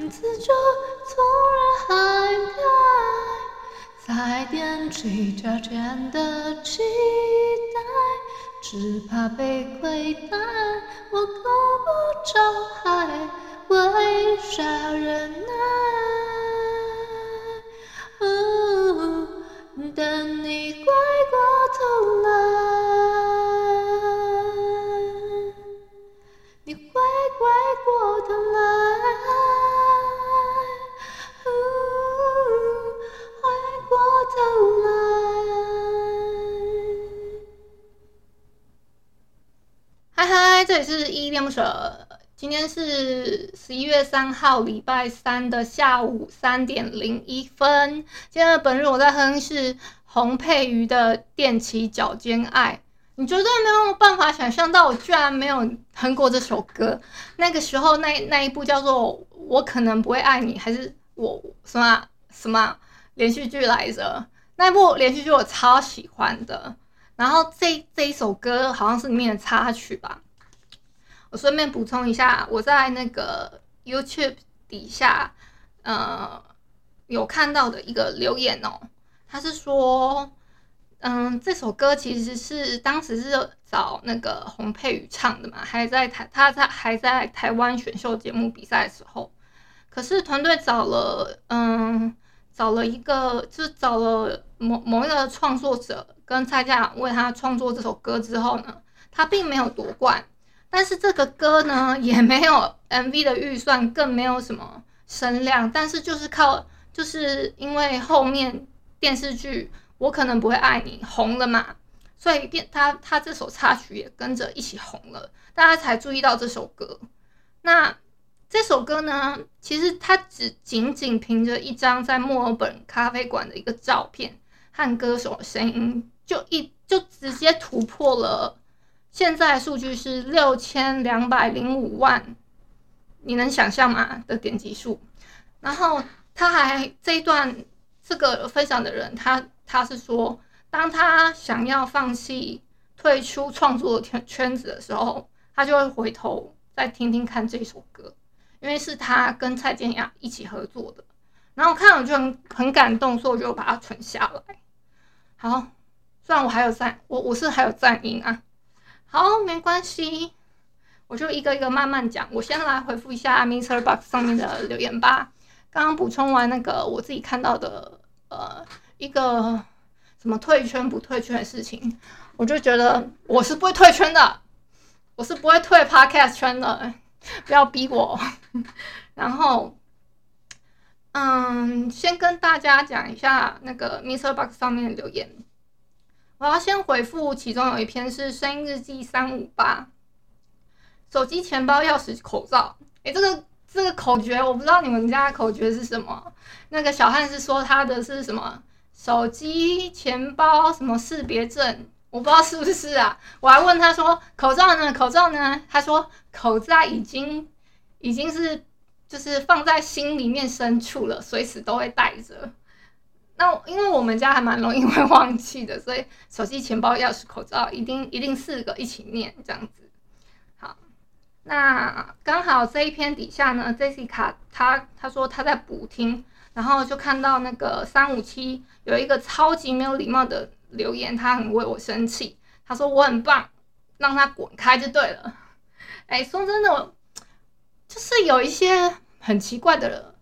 名字就从人海开，才踮起脚尖的期待，只怕被亏待，我够不着海，为啥忍耐？哦，等你回过头来，这里是依依恋不舍。今天是十一月三号，礼拜三的下午三点零一分。今天的本日我在哼是洪佩瑜的《踮起脚尖爱》。你绝对没有办法想象到，我居然没有哼过这首歌。那个时候那，那那一部叫做《我可能不会爱你》，还是我什么什么连续剧来着？那一部连续剧我超喜欢的。然后这这一首歌好像是里面的插曲吧。我顺便补充一下，我在那个 YouTube 底下，呃，有看到的一个留言哦，他是说，嗯，这首歌其实是当时是找那个洪佩瑜唱的嘛，还在台，他在还在台湾选秀节目比赛的时候，可是团队找了，嗯，找了一个，就是找了某某一个创作者。跟蔡健雅为他创作这首歌之后呢，他并没有夺冠，但是这个歌呢 也没有 MV 的预算，更没有什么声量，但是就是靠，就是因为后面电视剧《我可能不会爱你》红了嘛，所以变他他这首插曲也跟着一起红了，大家才注意到这首歌。那这首歌呢，其实它只仅仅凭着一张在墨尔本咖啡馆的一个照片和歌手的声音。就一就直接突破了，现在数据是六千两百零五万，你能想象吗？的点击数。然后他还这一段这个分享的人，他他是说，当他想要放弃退出创作圈圈子的时候，他就会回头再听听看这首歌，因为是他跟蔡健雅一起合作的。然后看了就很很感动，所以我就把它存下来。好。虽然我还有赞，我我是还有赞音啊。好，没关系，我就一个一个慢慢讲。我先来回复一下 MixerBox 上面的留言吧。刚刚补充完那个我自己看到的呃一个什么退圈不退圈的事情，我就觉得我是不会退圈的，我是不会退 Podcast 圈的，不要逼我。然后，嗯，先跟大家讲一下那个 MixerBox 上面的留言。我要先回复，其中有一篇是声音日记三五八，手机、钱包、钥匙、口罩。诶，这个这个口诀我不知道你们家的口诀是什么。那个小汉是说他的是什么？手机、钱包什么识别证？我不知道是不是啊。我还问他说口罩呢？口罩呢？他说口罩已经已经是就是放在心里面深处了，随时都会带着。那因为我们家还蛮容易会忘记的，所以手机、钱包、钥匙、口罩一定一定四个一起念这样子。好，那刚好这一篇底下呢，Jessica 她她说她在补听，然后就看到那个三五七有一个超级没有礼貌的留言，他很为我生气，他说我很棒，让他滚开就对了。哎，说真的，就是有一些很奇怪的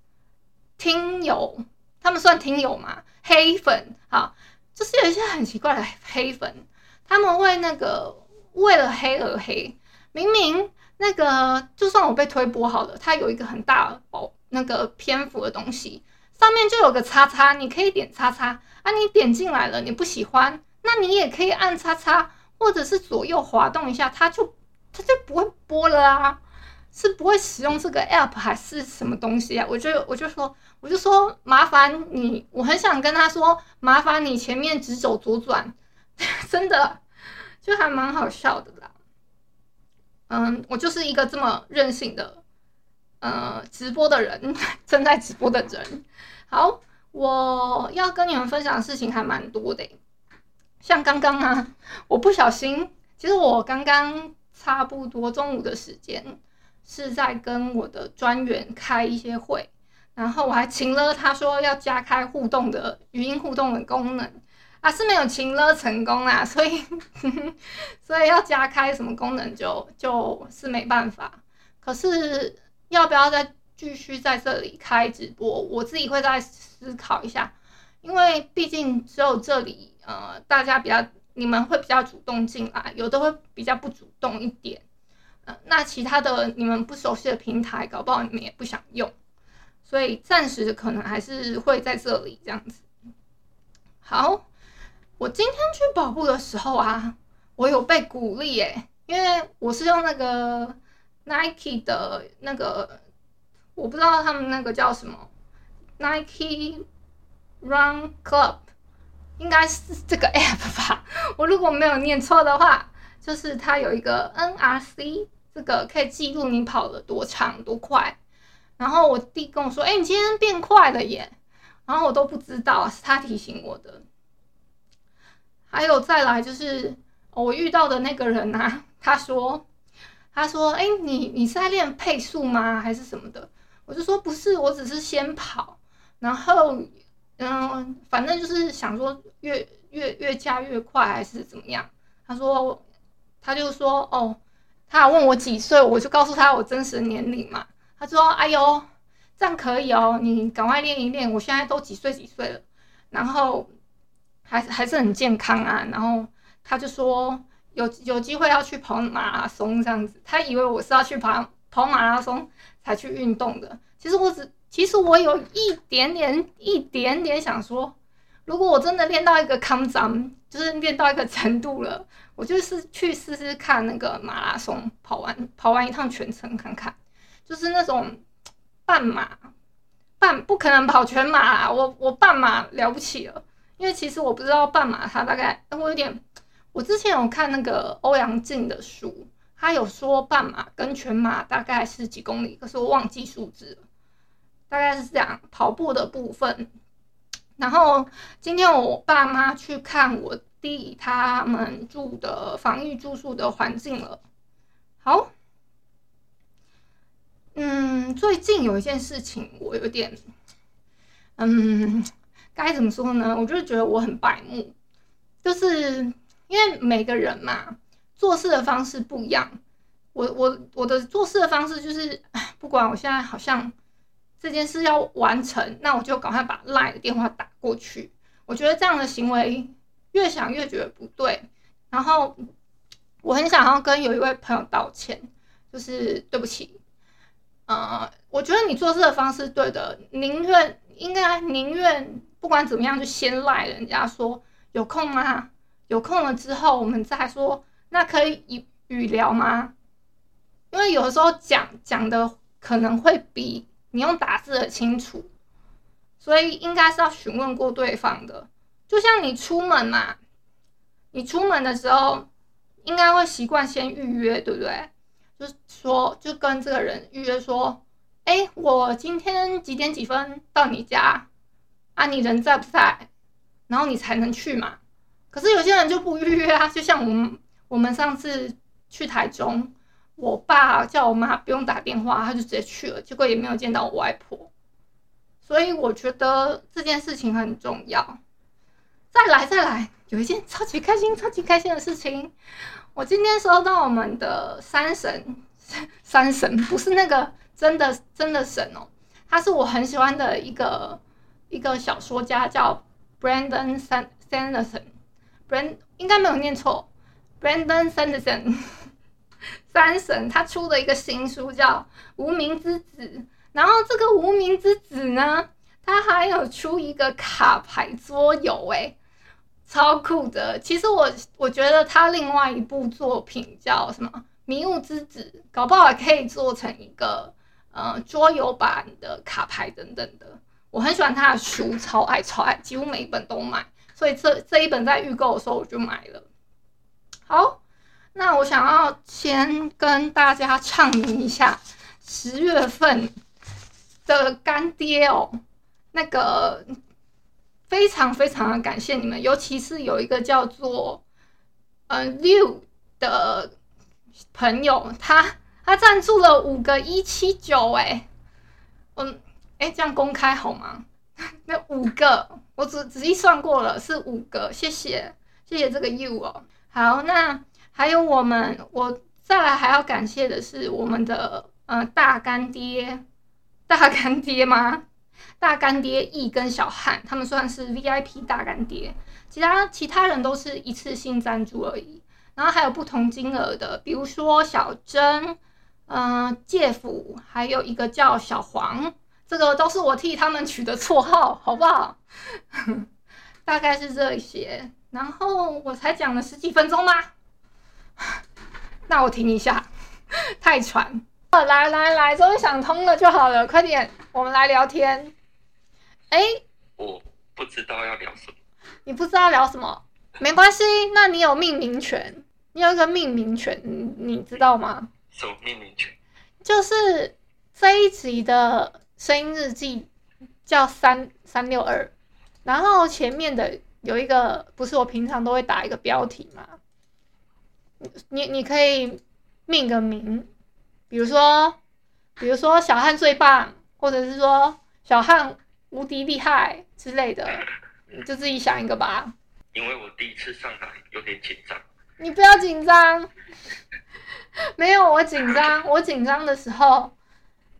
听友。他们算听友吗？黑粉，好，就是有一些很奇怪的黑粉，他们会那个为了黑而黑。明明那个就算我被推播好了，它有一个很大宝那个篇幅的东西，上面就有个叉叉，你可以点叉叉啊。你点进来了，你不喜欢，那你也可以按叉叉，或者是左右滑动一下，它就它就不会播了啊。是不会使用这个 app 还是什么东西啊？我就我就说我就说麻烦你，我很想跟他说麻烦你前面直走左转，真的就还蛮好笑的啦。嗯，我就是一个这么任性的呃直播的人，正在直播的人。好，我要跟你们分享的事情还蛮多的，像刚刚啊，我不小心，其实我刚刚差不多中午的时间。是在跟我的专员开一些会，然后我还请了他说要加开互动的语音互动的功能，啊是没有请了成功啦，所 以所以要加开什么功能就就是没办法。可是要不要再继续在这里开直播，我自己会再思考一下，因为毕竟只有这里呃大家比较你们会比较主动进来，有的会比较不主动一点。那其他的你们不熟悉的平台，搞不好你们也不想用，所以暂时可能还是会在这里这样子。好，我今天去跑步的时候啊，我有被鼓励耶，因为我是用那个 Nike 的那个，我不知道他们那个叫什么 Nike Run Club，应该是这个 app 吧，我如果没有念错的话，就是它有一个 NRC。这个可以记录你跑了多长多快，然后我弟跟我说：“哎，你今天变快了耶！”然后我都不知道，是他提醒我的。还有再来就是我遇到的那个人啊，他说：“他说，哎，你你是在练配速吗？还是什么的？”我就说：“不是，我只是先跑，然后嗯，反正就是想说越越越加越快还是怎么样。”他说：“他就说哦。”他还问我几岁，我就告诉他我真实年龄嘛。他说：“哎呦，这样可以哦，你赶快练一练。我现在都几岁几岁了，然后还还是很健康啊。”然后他就说有有机会要去跑马拉松这样子。他以为我是要去跑跑马拉松才去运动的。其实我只其实我有一点点一点点想说，如果我真的练到一个康张，就是练到一个程度了。我就是去试试看那个马拉松，跑完跑完一趟全程看看，就是那种半马，半不可能跑全马啊，我我半马了不起了，因为其实我不知道半马它大概，我有点，我之前有看那个欧阳靖的书，他有说半马跟全马大概是几公里，可是我忘记数字了，大概是这样跑步的部分。然后今天我爸妈去看我。弟他们住的防疫住宿的环境了。好，嗯，最近有一件事情我有点，嗯，该怎么说呢？我就是觉得我很白目，就是因为每个人嘛，做事的方式不一样。我我我的做事的方式就是，不管我现在好像这件事要完成，那我就赶快把 LINE 的电话打过去。我觉得这样的行为。越想越觉得不对，然后我很想要跟有一位朋友道歉，就是对不起，呃，我觉得你做事的方式对的，宁愿应该宁愿不管怎么样就先赖人家说有空吗？有空了之后我们再说，那可以语语聊吗？因为有的时候讲讲的可能会比你用打字的清楚，所以应该是要询问过对方的。就像你出门嘛，你出门的时候应该会习惯先预约，对不对？就是说，就跟这个人预约说，哎，我今天几点几分到你家啊？你人在不在？然后你才能去嘛。可是有些人就不预约啊，就像我们我们上次去台中，我爸叫我妈不用打电话，他就直接去了，结果也没有见到我外婆。所以我觉得这件事情很重要。再来再来，有一件超级开心、超级开心的事情。我今天收到我们的山神，山神不是那个真的真的神哦，他是我很喜欢的一个一个小说家，叫 Brandon Sanderson，Brand 应该没有念错，Brandon Sanderson。山神他出了一个新书叫《无名之子》，然后这个《无名之子》呢，他还有出一个卡牌桌游，诶。超酷的！其实我我觉得他另外一部作品叫什么《迷雾之子，搞不好也可以做成一个呃桌游版的卡牌等等的。我很喜欢他的书，超爱超爱，几乎每一本都买，所以这这一本在预购的时候我就买了。好，那我想要先跟大家畅明一下十月份的干爹哦，那个非常非常的感谢你们，尤其是有一个叫做嗯六的朋友，他他赞助了五个一七九，哎，嗯，哎，这样公开好吗？那五个我仔仔细算过了，是五个，谢谢谢谢这个 you 哦。好，那还有我们，我再来还要感谢的是我们的呃大干爹，大干爹吗？大干爹 E 跟小汉，他们算是 VIP 大干爹，其他其他人都是一次性赞助而已。然后还有不同金额的，比如说小珍，嗯、呃，介甫，还有一个叫小黄，这个都是我替他们取的绰号，好不好？大概是这些。然后我才讲了十几分钟吗？那我停一下，太喘。来来来，终于想通了就好了，快点，我们来聊天。哎，我不知道要聊什么。你不知道聊什么？没关系，那你有命名权，你有一个命名权，你知道吗？什么命名权？就是这一集的声音日记叫三三六二，然后前面的。有一个不是我平常都会打一个标题吗？你你可以命个名，比如说，比如说小汉最棒，或者是说小汉无敌厉害之类的，你就自己想一个吧。因为我第一次上来有点紧张。你不要紧张，没有我紧张，我紧张的时候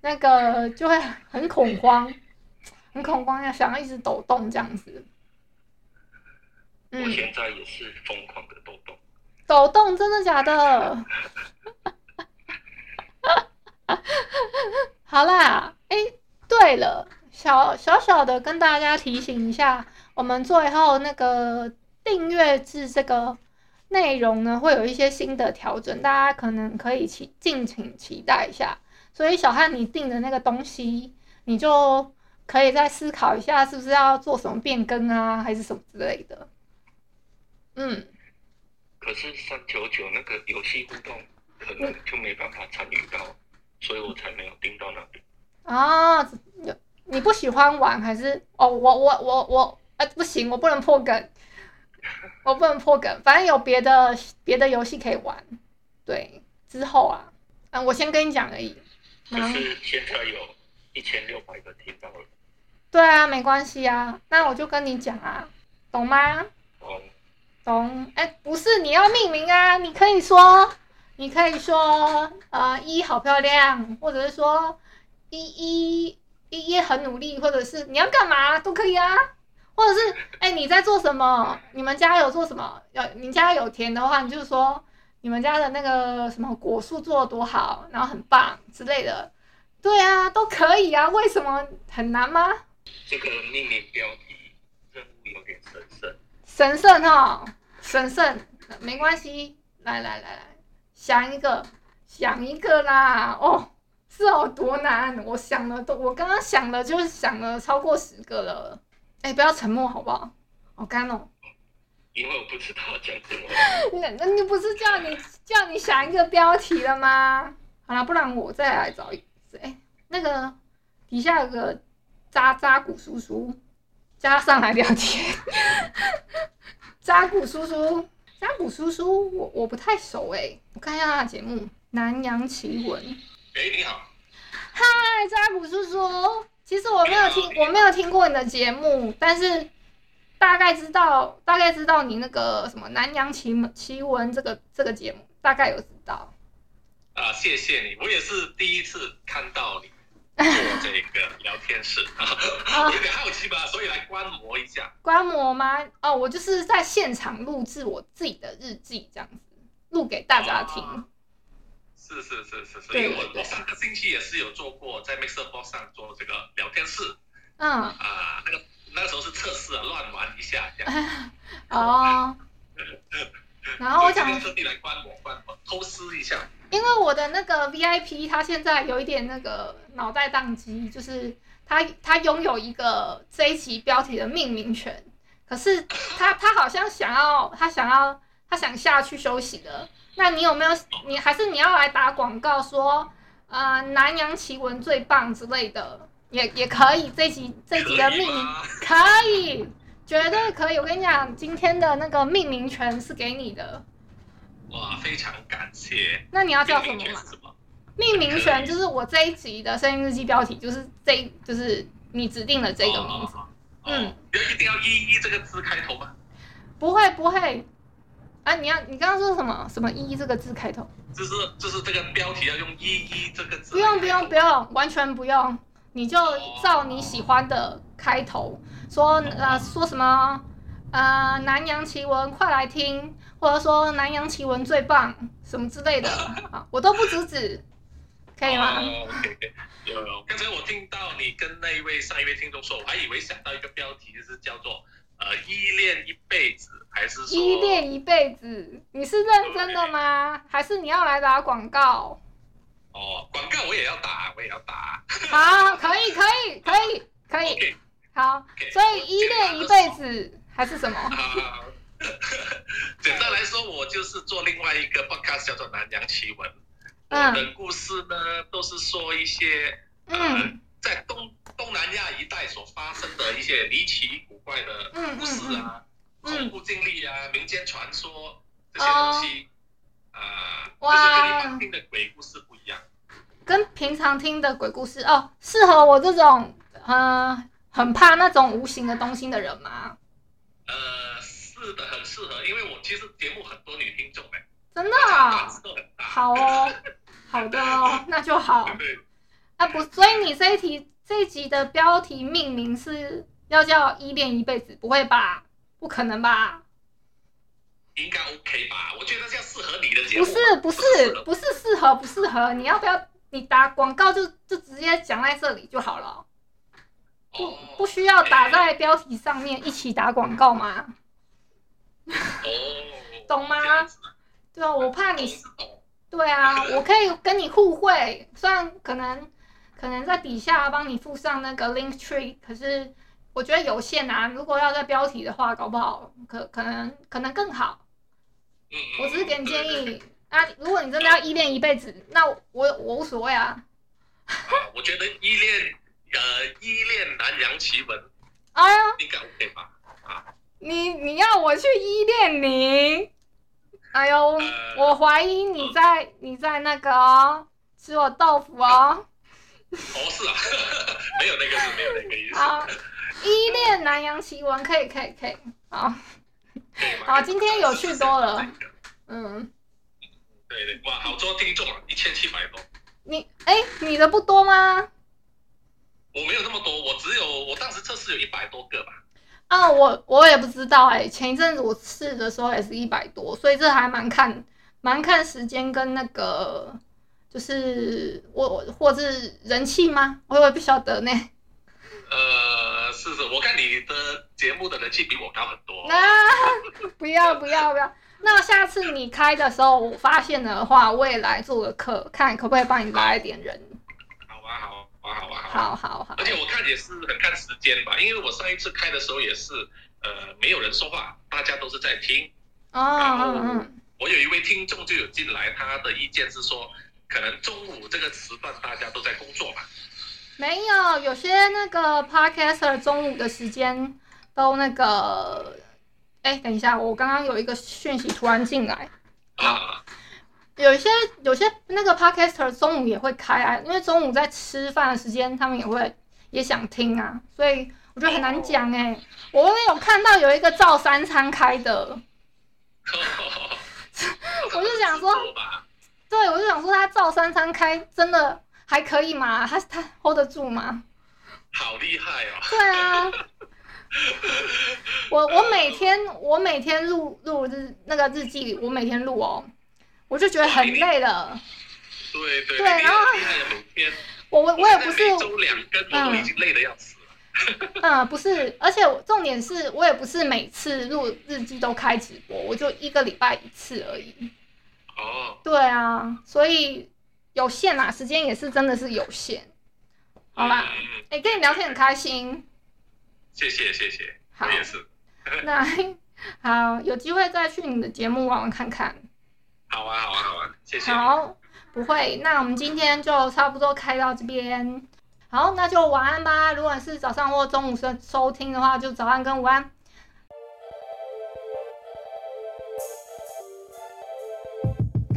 那个就会很恐慌，很恐慌，要想要一直抖动这样子。我现在也是疯狂的抖动，抖动真的假的？好啦，哎、对了，小小小的跟大家提醒一下，我们最后那个订阅制这个内容呢，会有一些新的调整，大家可能可以期敬请期待一下。所以小汉，你订的那个东西，你就可以再思考一下，是不是要做什么变更啊，还是什么之类的。嗯，可是三九九那个游戏互动可能就没办法参与到，所以我才没有订到那边。啊，你不喜欢玩还是？哦，我我我我，哎、啊，不行，我不能破梗，我不能破梗。反正有别的别的游戏可以玩。对，之后啊，嗯，我先跟你讲而已。可是现在有一千六百个听到了。对啊，没关系啊，那我就跟你讲啊，懂吗？懂。懂，哎，不是，你要命名啊！你可以说，你可以说，呃，一好漂亮，或者是说，一一一一很努力，或者是你要干嘛都可以啊，或者是，哎，你在做什么？你们家有做什么？有你家有田的话，你就说你们家的那个什么果树做的多好，然后很棒之类的，对啊，都可以啊。为什么很难吗？这个命令标题任务有点神圣。神圣哈。神圣，没关系，来来来来，想一个，想一个啦，哦，是有多难？我想了都，我刚刚想了就是想了超过十个了，哎，不要沉默好不好？好干哦。因为我不知道讲什么。那那你不是叫你叫你想一个标题了吗？好了，不然我再来找一个，哎，那个底下有个渣渣古叔叔，加上来聊天。扎古叔叔，扎古叔叔，我我不太熟哎、欸，我看一下他的节目《南洋奇闻》。哎，你好，嗨，扎古叔叔，其实我没有听，我没有听过你的节目，但是大概知道，大概知道你那个什么《南洋奇奇闻》这个这个节目，大概有知道。啊，谢谢你，我也是第一次看到你。做这个聊天室啊，有点好奇吧，所以来观摩一下。观摩吗？哦，我就是在现场录制我自己的日记，这样子录给大家听。啊、是是是是是，所以我我上个星期也是有做过，在 MixerBox 上做这个聊天室。嗯。啊，那个那个时候是测试啊，乱玩一下这样。哦。然后我想特地来观摩观摩，偷师一下。因为我的那个 VIP 他现在有一点那个脑袋宕机，就是他他拥有一个这一期标题的命名权，可是他他好像想要他想要他想下去休息的。那你有没有你还是你要来打广告说呃南洋奇闻最棒之类的也也可以，这一集这一集的命名可以，绝对可以。我跟你讲，今天的那个命名权是给你的。哇，非常感谢。那你要叫什么嘛？命名权就是我这一集的声音日记标题，就是这，就是你指定的这个名字。哦、嗯，要一定要一一这个字开头吗？不会不会。啊，你要你刚刚说什么？什么一这个字开头？就是就是这个标题要用一一这个字。不用不用不用，完全不用。你就照你喜欢的开头，说呃说什么呃南洋奇闻快来听。或者说南洋奇闻最棒什么之类的 啊，我都不阻止，可以吗？有有。刚才我听到你跟那一位上一位听众说，我还以为想到一个标题，就是叫做呃依恋一辈子，还是说依恋一辈子？你是认真的吗？还是你要来打广告？哦，广告我也要打，我也要打。好，可以，可以，可以，可以。好，所以依恋一辈子还是什么？简单来说，我就是做另外一个 podcast 叫做《南洋奇闻》。我的故事呢，都是说一些呃，在东东南亚一带所发生的一些离奇古怪的故事啊，恐怖经历啊，民间传说这些东西啊，就是跟你常听的鬼故事不一样。跟平常听的鬼故事哦，适合我这种呃很怕那种无形的东西的人吗？呃。是的，很适合，因为我其实节目很多女听众哎，真的啊，好哦，好的哦，那就好。对啊不，所以你这一题这一集的标题命名是要叫依恋一辈子，不会吧？不可能吧？应该 OK 吧？我觉得这样适合你的节目。不是不是不是适合不适合，你要不要你打广告就就直接讲在这里就好了，不不需要打在标题上面一起打广告吗？哦，懂吗？对啊，我怕你。对啊，我可以跟你互惠，虽然可能可能在底下帮你附上那个 link tree，可是我觉得有限啊。如果要在标题的话，搞不好可可能可能更好。我只是给你建议啊，如果你真的要依恋一辈子，那我我无所谓啊。我觉得依恋呃依恋南洋奇闻，哎呀，应该 OK 吧？啊。你你要我去依恋你？哎呦，呃、我怀疑你在、呃、你在那个、哦、吃我豆腐哦。哦，是啊，没有那个是没有那个意思。好，依恋南洋奇闻可以可以可以，好，好，今天有趣多了。嗯，对对，哇，好多听众啊，一千七百多。你哎，你的不多吗？我没有那么多，我只有我当时测试有一百多个吧。啊，我我也不知道哎、欸，前一阵子我试的时候也是一百多，所以这还蛮看蛮看时间跟那个，就是我或是人气吗？我也不晓得呢。呃，是是，我看你的节目的人气比我高很多。那、啊、不要 不要不要，那下次你开的时候，我发现的话，我也来做个客，看可不可以帮你拉一点人。好啊好。好吧，好好好，而且我看也是很看时间吧，因为我上一次开的时候也是，呃，没有人说话，大家都是在听。哦，然后我有一位听众就有进来，他的意见是说，可能中午这个时段大家都在工作吧？没有，有些那个 podcaster 中午的时间都那个，哎，等一下，我刚刚有一个讯息突然进来。啊。有一些有些那个 podcaster 中午也会开啊，因为中午在吃饭的时间，他们也会也想听啊，所以我觉得很难讲哎、欸。我也有看到有一个照三餐开的，我就想说，对，我就想说他照三餐开真的还可以吗？他他 hold 得住吗？好厉害哦！对啊，我我每天我每天录录日那个日记，我每天录哦。我就觉得很累了，对对对，然后我我我也不是周两更，我都已经累得要死了。嗯，不是，而且重点是我也不是每次录日记都开直播，我就一个礼拜一次而已。哦，对啊，所以有限啊，时间也是真的是有限。好吧，哎、嗯欸，跟你聊天很开心。谢谢谢谢，好我也是。那好，有机会再去你的节目玩玩看看。好啊好啊好啊，谢谢。好，不会，那我们今天就差不多开到这边。好，那就晚安吧。如果是早上或中午收收听的话，就早安跟午安。